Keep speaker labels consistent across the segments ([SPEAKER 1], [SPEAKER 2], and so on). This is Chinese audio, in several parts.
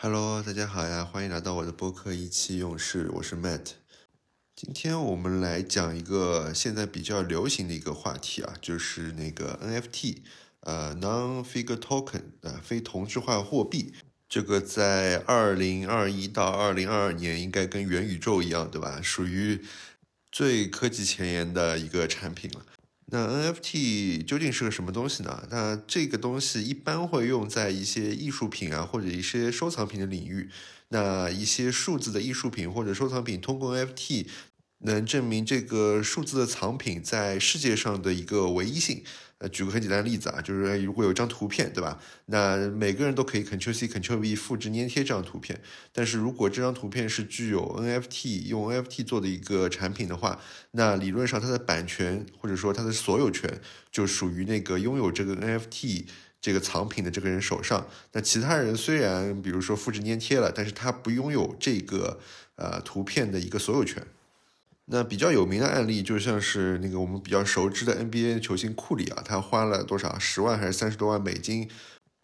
[SPEAKER 1] Hello，大家好呀，欢迎来到我的播客意气用事，我是 Matt。今天我们来讲一个现在比较流行的一个话题啊，就是那个 NFT，呃，Non-Figure Token，呃，非同质化货币。这个在二零二一到二零二二年应该跟元宇宙一样，对吧？属于最科技前沿的一个产品了。那 NFT 究竟是个什么东西呢？那这个东西一般会用在一些艺术品啊，或者一些收藏品的领域。那一些数字的艺术品或者收藏品，通过 NFT 能证明这个数字的藏品在世界上的一个唯一性。呃，举个很简单的例子啊，就是如果有张图片，对吧？那每个人都可以 Ctrl C Ctrl V 复制粘贴这张图片。但是如果这张图片是具有 NFT 用 NFT 做的一个产品的话，那理论上它的版权或者说它的所有权就属于那个拥有这个 NFT 这个藏品的这个人手上。那其他人虽然比如说复制粘贴了，但是他不拥有这个呃图片的一个所有权。那比较有名的案例，就像是那个我们比较熟知的 NBA 球星库里啊，他花了多少十万还是三十多万美金，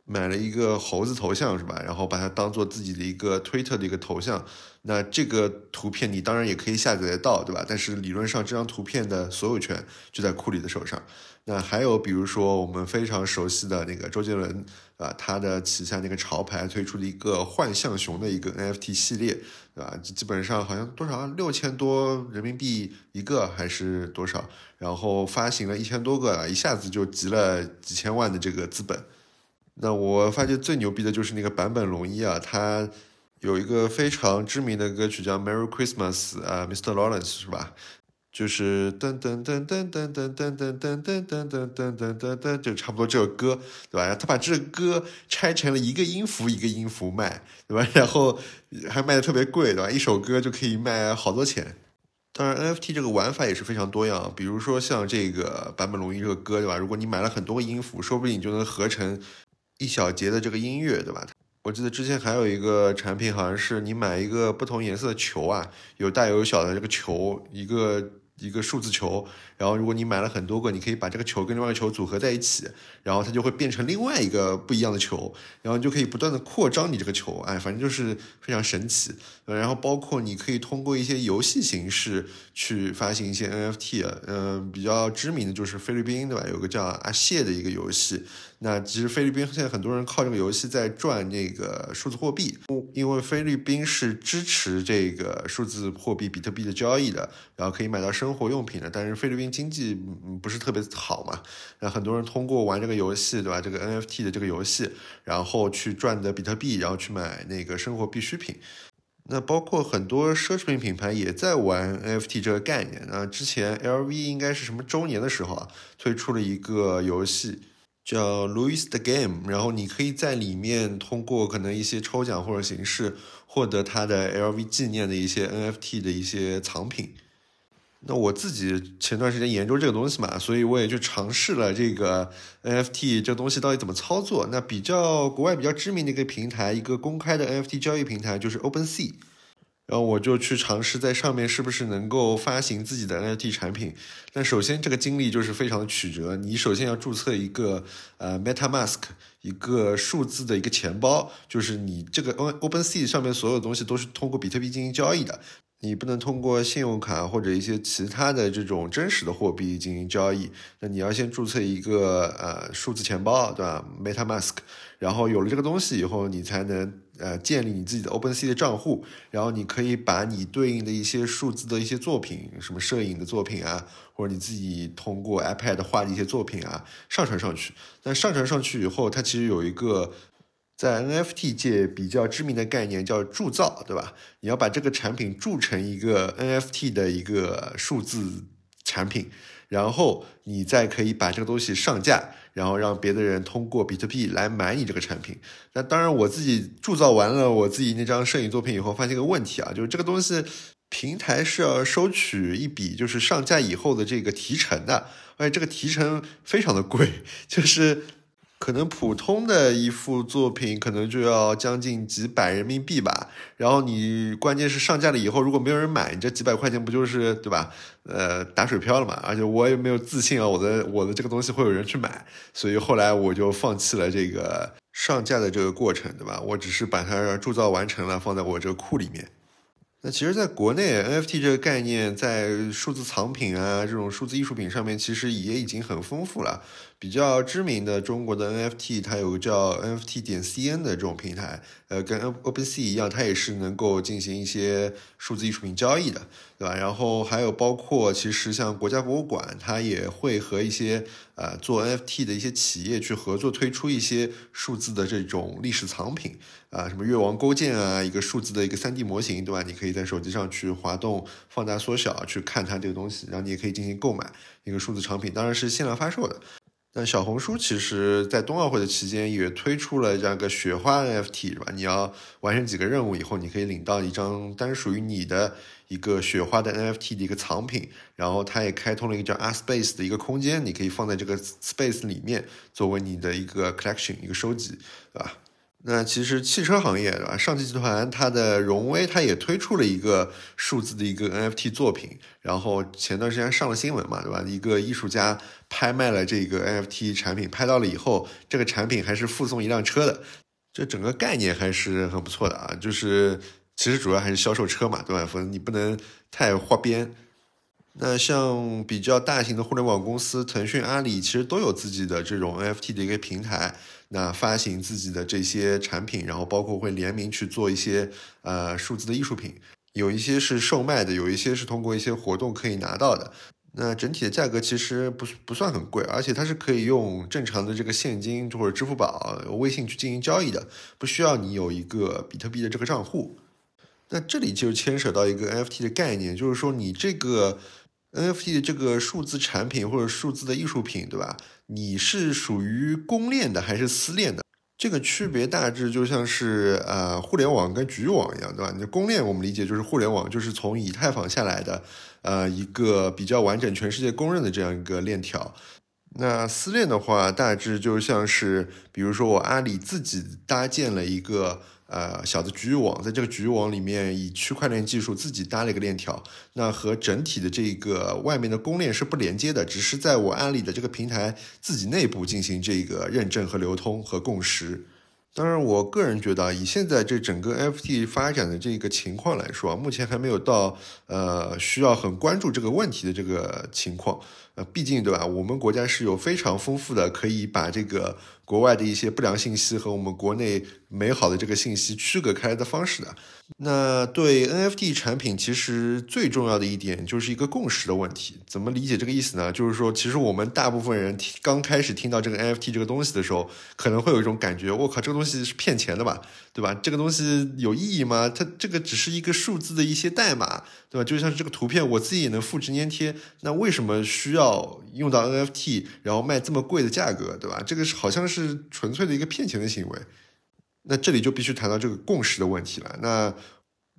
[SPEAKER 1] 买了一个猴子头像是吧？然后把它当做自己的一个推特的一个头像。那这个图片你当然也可以下载得到，对吧？但是理论上这张图片的所有权就在库里的手上。那还有比如说我们非常熟悉的那个周杰伦啊，他的旗下那个潮牌推出了一个幻象熊的一个 NFT 系列，对吧？基本上好像多少六千多人民币一个还是多少？然后发行了一千多个，一下子就集了几千万的这个资本。那我发觉最牛逼的就是那个坂本龙一啊，他有一个非常知名的歌曲叫《Merry Christmas》啊，Mr. Lawrence 是吧？就是噔噔噔噔噔噔噔噔噔噔噔噔噔噔噔，就差不多这首歌，对吧？他把这个歌拆成了一个音符一个音符卖，对吧？然后还卖的特别贵，对吧？一首歌就可以卖好多钱。当然，NFT 这个玩法也是非常多样，比如说像这个版本龙一这个歌，对吧？如果你买了很多个音符，说不定你就能合成一小节的这个音乐，对吧？我记得之前还有一个产品，好像是你买一个不同颜色的球啊，有大有小的这个球，一个。一个数字球，然后如果你买了很多个，你可以把这个球跟另外一个球组合在一起，然后它就会变成另外一个不一样的球，然后你就可以不断的扩张你这个球，哎，反正就是非常神奇。然后包括你可以通过一些游戏形式去发行一些 NFT，嗯，比较知名的就是菲律宾，对吧？有个叫阿谢的一个游戏。那其实菲律宾现在很多人靠这个游戏在赚那个数字货币，因为菲律宾是支持这个数字货币比特币的交易的，然后可以买到生活用品的。但是菲律宾经济不是特别好嘛，那很多人通过玩这个游戏，对吧？这个 NFT 的这个游戏，然后去赚的比特币，然后去买那个生活必需品。那包括很多奢侈品品牌也在玩 NFT 这个概念。那之前 LV 应该是什么周年的时候啊，推出了一个游戏。叫 Louis the Game，然后你可以在里面通过可能一些抽奖或者形式获得它的 LV 纪念的一些 NFT 的一些藏品。那我自己前段时间研究这个东西嘛，所以我也就尝试了这个 NFT 这东西到底怎么操作。那比较国外比较知名的一个平台，一个公开的 NFT 交易平台就是 OpenSea。然后我就去尝试在上面是不是能够发行自己的 NFT 产品。但首先这个经历就是非常的曲折。你首先要注册一个呃 MetaMask，一个数字的一个钱包，就是你这个 OpenSea 上面所有东西都是通过比特币进行交易的。你不能通过信用卡或者一些其他的这种真实的货币进行交易，那你要先注册一个呃数字钱包，对吧？MetaMask，然后有了这个东西以后，你才能呃建立你自己的 OpenSea 的账户，然后你可以把你对应的一些数字的一些作品，什么摄影的作品啊，或者你自己通过 iPad 画的一些作品啊，上传上去。那上传上去以后，它其实有一个。在 NFT 界比较知名的概念叫铸造，对吧？你要把这个产品铸成一个 NFT 的一个数字产品，然后你再可以把这个东西上架，然后让别的人通过比特币来买你这个产品。那当然，我自己铸造完了我自己那张摄影作品以后，发现个问题啊，就是这个东西平台是要收取一笔就是上架以后的这个提成的，而且这个提成非常的贵，就是。可能普通的一幅作品可能就要将近几百人民币吧。然后你关键是上架了以后，如果没有人买，你这几百块钱不就是对吧？呃，打水漂了嘛。而且我也没有自信啊，我的我的这个东西会有人去买，所以后来我就放弃了这个上架的这个过程，对吧？我只是把它铸造完成了，放在我这个库里面。那其实，在国内，NFT 这个概念在数字藏品啊，这种数字艺术品上面，其实也已经很丰富了。比较知名的中国的 NFT，它有个叫 NFT 点 CN 的这种平台，呃，跟 OpenSea 一样，它也是能够进行一些数字艺术品交易的，对吧？然后还有包括，其实像国家博物馆，它也会和一些呃做 NFT 的一些企业去合作，推出一些数字的这种历史藏品啊，什么越王勾践啊，一个数字的一个 3D 模型，对吧？你可以在手机上去滑动、放大、缩小，去看它这个东西，然后你也可以进行购买一个数字藏品，当然是限量发售的。那小红书其实，在冬奥会的期间也推出了这样一个雪花 NFT，是吧？你要完成几个任务以后，你可以领到一张单属于你的一个雪花的 NFT 的一个藏品。然后它也开通了一个叫 Art Space 的一个空间，你可以放在这个 Space 里面，作为你的一个 collection 一个收集，对吧？那其实汽车行业对吧？上汽集团它的荣威它也推出了一个数字的一个 NFT 作品，然后前段时间上了新闻嘛，对吧？一个艺术家拍卖了这个 NFT 产品，拍到了以后，这个产品还是附送一辆车的，这整个概念还是很不错的啊。就是其实主要还是销售车嘛，对吧？否则你不能太花边。那像比较大型的互联网公司，腾讯、阿里其实都有自己的这种 NFT 的一个平台，那发行自己的这些产品，然后包括会联名去做一些呃数字的艺术品，有一些是售卖的，有一些是通过一些活动可以拿到的。那整体的价格其实不不算很贵，而且它是可以用正常的这个现金或者支付宝、微信去进行交易的，不需要你有一个比特币的这个账户。那这里就牵扯到一个 NFT 的概念，就是说你这个。NFT 的这个数字产品或者数字的艺术品，对吧？你是属于公链的还是私链的？这个区别大致就像是呃互联网跟局域网一样，对吧？你的公链我们理解就是互联网，就是从以太坊下来的，呃一个比较完整、全世界公认的这样一个链条。那私链的话，大致就像是比如说我阿里自己搭建了一个。呃，小的局域网，在这个局域网里面，以区块链技术自己搭了一个链条，那和整体的这个外面的公链是不连接的，只是在我阿里的这个平台自己内部进行这个认证和流通和共识。当然，我个人觉得，以现在这整个 FT 发展的这个情况来说，目前还没有到呃需要很关注这个问题的这个情况。呃，毕竟对吧，我们国家是有非常丰富的可以把这个。国外的一些不良信息和我们国内美好的这个信息区隔开来的方式的。那对 NFT 产品，其实最重要的一点就是一个共识的问题。怎么理解这个意思呢？就是说，其实我们大部分人刚开始听到这个 NFT 这个东西的时候，可能会有一种感觉：我靠，这个东西是骗钱的吧？对吧？这个东西有意义吗？它这个只是一个数字的一些代码，对吧？就像是这个图片，我自己也能复制粘贴，那为什么需要用到 NFT，然后卖这么贵的价格，对吧？这个是好像是纯粹的一个骗钱的行为。那这里就必须谈到这个共识的问题了。那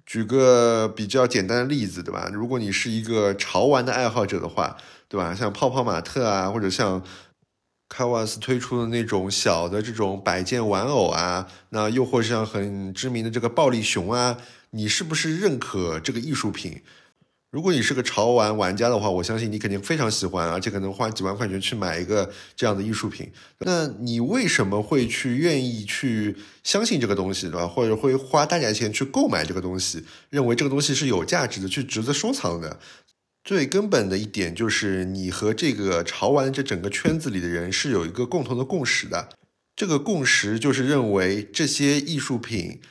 [SPEAKER 1] 举个比较简单的例子，对吧？如果你是一个潮玩的爱好者的话，对吧？像泡泡玛特啊，或者像卡瓦斯推出的那种小的这种摆件玩偶啊，那又或者像很知名的这个暴力熊啊，你是不是认可这个艺术品？如果你是个潮玩玩家的话，我相信你肯定非常喜欢，而且可能花几万块钱去买一个这样的艺术品。那你为什么会去愿意去相信这个东西，对吧？或者会花大价钱去购买这个东西，认为这个东西是有价值的，去值得收藏的？最根本的一点就是，你和这个潮玩这整个圈子里的人是有一个共同的共识的。这个共识就是认为这些艺术品。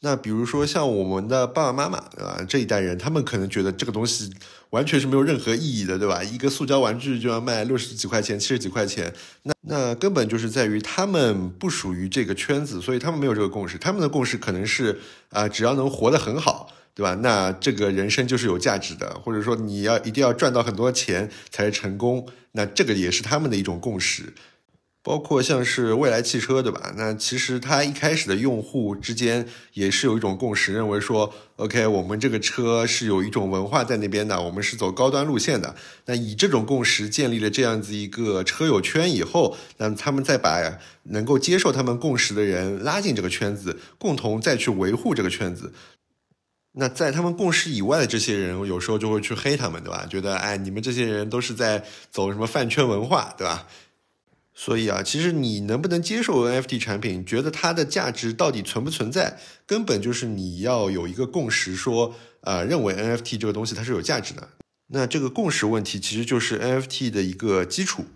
[SPEAKER 1] 那比如说像我们的爸爸妈妈，对吧？这一代人，他们可能觉得这个东西完全是没有任何意义的，对吧？一个塑胶玩具就要卖六十几块钱、七十几块钱，那那根本就是在于他们不属于这个圈子，所以他们没有这个共识。他们的共识可能是啊，只要能活得很好，对吧？那这个人生就是有价值的，或者说你要一定要赚到很多钱才是成功，那这个也是他们的一种共识。包括像是未来汽车，对吧？那其实它一开始的用户之间也是有一种共识，认为说，OK，我们这个车是有一种文化在那边的，我们是走高端路线的。那以这种共识建立了这样子一个车友圈以后，那他们再把能够接受他们共识的人拉进这个圈子，共同再去维护这个圈子。那在他们共识以外的这些人，有时候就会去黑他们，对吧？觉得哎，你们这些人都是在走什么饭圈文化，对吧？所以啊，其实你能不能接受 NFT 产品，觉得它的价值到底存不存在，根本就是你要有一个共识，说啊，认为 NFT 这个东西它是有价值的。那这个共识问题其实就是 NFT 的一个基础。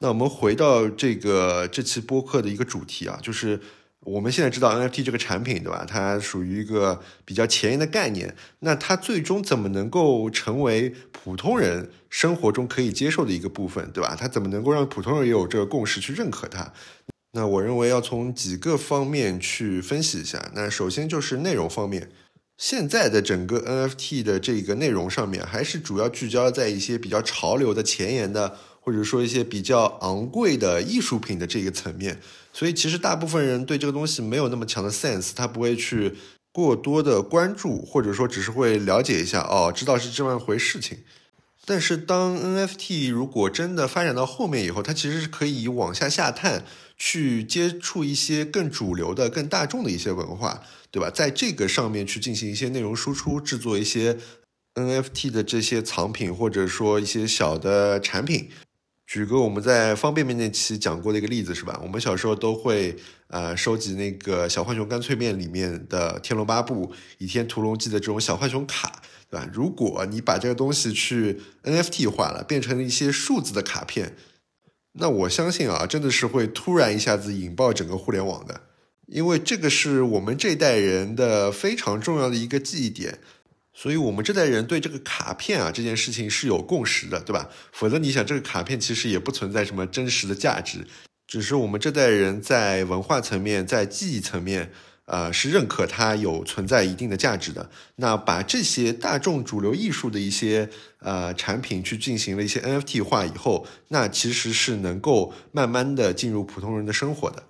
[SPEAKER 1] 那我们回到这个这期播客的一个主题啊，就是。我们现在知道 NFT 这个产品，对吧？它属于一个比较前沿的概念。那它最终怎么能够成为普通人生活中可以接受的一个部分，对吧？它怎么能够让普通人也有这个共识去认可它？那我认为要从几个方面去分析一下。那首先就是内容方面，现在的整个 NFT 的这个内容上面，还是主要聚焦在一些比较潮流的前沿的。或者说一些比较昂贵的艺术品的这个层面，所以其实大部分人对这个东西没有那么强的 sense，他不会去过多的关注，或者说只是会了解一下，哦，知道是这么一回事情。但是当 NFT 如果真的发展到后面以后，它其实是可以往下下探，去接触一些更主流的、更大众的一些文化，对吧？在这个上面去进行一些内容输出，制作一些 NFT 的这些藏品，或者说一些小的产品。举个我们在方便面那期讲过的一个例子是吧？我们小时候都会呃收集那个小浣熊干脆面里面的《天龙八部》《倚天屠龙记》的这种小浣熊卡，对吧？如果你把这个东西去 NFT 化了，变成了一些数字的卡片，那我相信啊，真的是会突然一下子引爆整个互联网的，因为这个是我们这代人的非常重要的一个记忆点。所以，我们这代人对这个卡片啊这件事情是有共识的，对吧？否则，你想，这个卡片其实也不存在什么真实的价值，只是我们这代人在文化层面、在记忆层面，呃，是认可它有存在一定的价值的。那把这些大众主流艺术的一些呃产品去进行了一些 NFT 化以后，那其实是能够慢慢的进入普通人的生活的。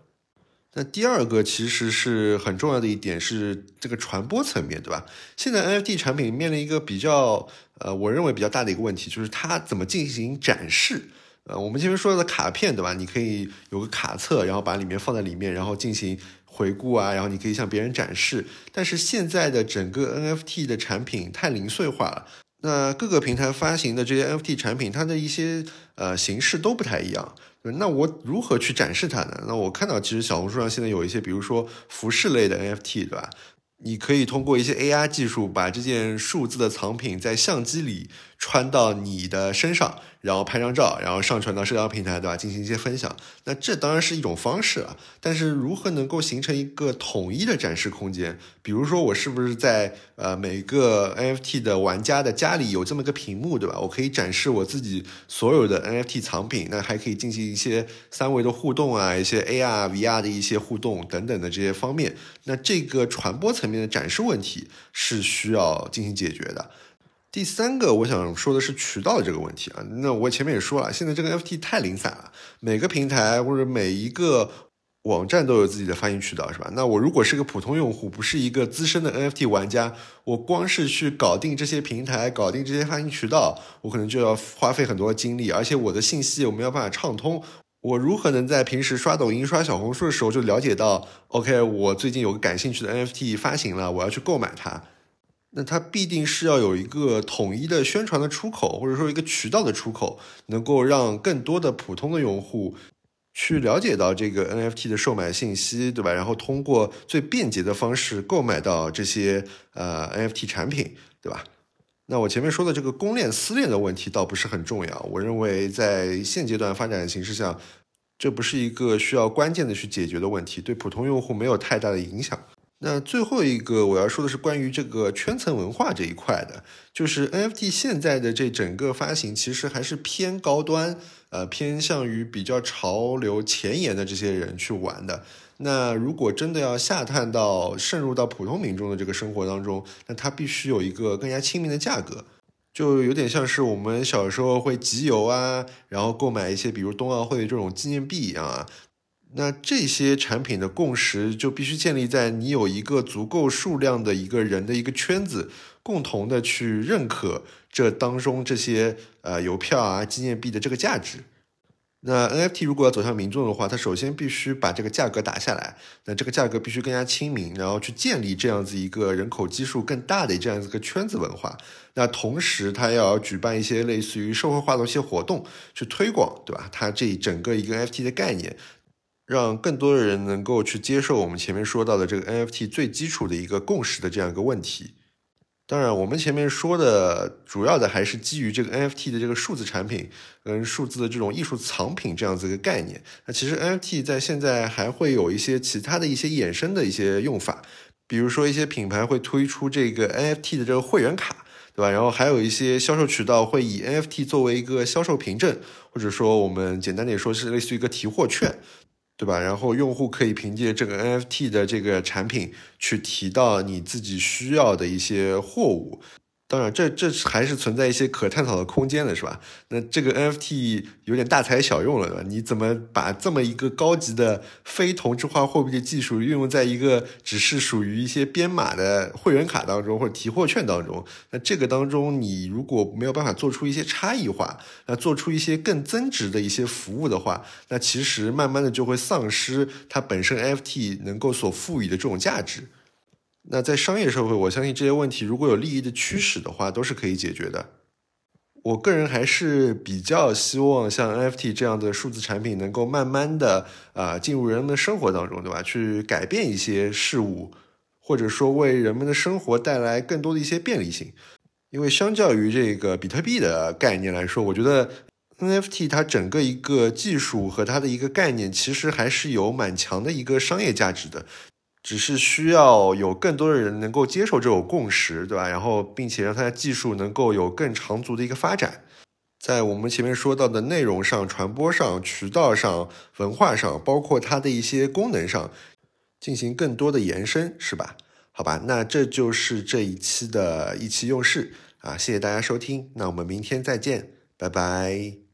[SPEAKER 1] 那第二个其实是很重要的一点是这个传播层面对吧？现在 NFT 产品面临一个比较呃，我认为比较大的一个问题，就是它怎么进行展示。呃，我们前面说的卡片对吧？你可以有个卡册，然后把里面放在里面，然后进行回顾啊，然后你可以向别人展示。但是现在的整个 NFT 的产品太零碎化了，那各个平台发行的这些 NFT 产品，它的一些呃形式都不太一样。那我如何去展示它呢？那我看到其实小红书上现在有一些，比如说服饰类的 NFT，对吧？你可以通过一些 AR 技术，把这件数字的藏品在相机里穿到你的身上。然后拍张照，然后上传到社交平台，对吧？进行一些分享。那这当然是一种方式啊。但是如何能够形成一个统一的展示空间？比如说，我是不是在呃每个 NFT 的玩家的家里有这么个屏幕，对吧？我可以展示我自己所有的 NFT 藏品。那还可以进行一些三维的互动啊，一些 AR、VR 的一些互动等等的这些方面。那这个传播层面的展示问题是需要进行解决的。第三个我想说的是渠道这个问题啊，那我前面也说了，现在这个 NFT 太零散了，每个平台或者每一个网站都有自己的发行渠道，是吧？那我如果是个普通用户，不是一个资深的 NFT 玩家，我光是去搞定这些平台，搞定这些发行渠道，我可能就要花费很多精力，而且我的信息我没有办法畅通，我如何能在平时刷抖音、刷小红书的时候就了解到，OK，我最近有个感兴趣的 NFT 发行了，我要去购买它？那它必定是要有一个统一的宣传的出口，或者说一个渠道的出口，能够让更多的普通的用户去了解到这个 NFT 的售买信息，对吧？然后通过最便捷的方式购买到这些呃 NFT 产品，对吧？那我前面说的这个公链私链的问题倒不是很重要，我认为在现阶段发展的形势下，这不是一个需要关键的去解决的问题，对普通用户没有太大的影响。那最后一个我要说的是关于这个圈层文化这一块的，就是 NFT 现在的这整个发行其实还是偏高端，呃，偏向于比较潮流前沿的这些人去玩的。那如果真的要下探到渗入到普通民众的这个生活当中，那它必须有一个更加亲民的价格。就有点像是我们小时候会集邮啊，然后购买一些比如冬奥会这种纪念币一样啊。那这些产品的共识就必须建立在你有一个足够数量的一个人的一个圈子，共同的去认可这当中这些呃邮票啊、纪念币的这个价值。那 NFT 如果要走向民众的话，它首先必须把这个价格打下来，那这个价格必须更加亲民，然后去建立这样子一个人口基数更大的这样子一个圈子文化。那同时，它要举办一些类似于社会化的一些活动，去推广，对吧？它这整个一个 NFT 的概念，让更多的人能够去接受我们前面说到的这个 NFT 最基础的一个共识的这样一个问题。当然，我们前面说的主要的还是基于这个 NFT 的这个数字产品跟数字的这种艺术藏品这样子一个概念。那其实 NFT 在现在还会有一些其他的一些衍生的一些用法，比如说一些品牌会推出这个 NFT 的这个会员卡，对吧？然后还有一些销售渠道会以 NFT 作为一个销售凭证，或者说我们简单点说是类似于一个提货券。对吧？然后用户可以凭借这个 NFT 的这个产品去提到你自己需要的一些货物。当然，这这还是存在一些可探讨的空间的，是吧？那这个 NFT 有点大材小用了，对吧？你怎么把这么一个高级的非同质化货币的技术运用在一个只是属于一些编码的会员卡当中或者提货券当中？那这个当中，你如果没有办法做出一些差异化，那做出一些更增值的一些服务的话，那其实慢慢的就会丧失它本身 NFT 能够所赋予的这种价值。那在商业社会，我相信这些问题如果有利益的驱使的话，都是可以解决的。我个人还是比较希望像 NFT 这样的数字产品能够慢慢的啊进入人们的生活当中，对吧？去改变一些事物，或者说为人们的生活带来更多的一些便利性。因为相较于这个比特币的概念来说，我觉得 NFT 它整个一个技术和它的一个概念，其实还是有蛮强的一个商业价值的。只是需要有更多的人能够接受这种共识，对吧？然后，并且让它的技术能够有更长足的一个发展，在我们前面说到的内容上、传播上、渠道上、文化上，包括它的一些功能上，进行更多的延伸，是吧？好吧，那这就是这一期的意气用事啊！谢谢大家收听，那我们明天再见，拜拜。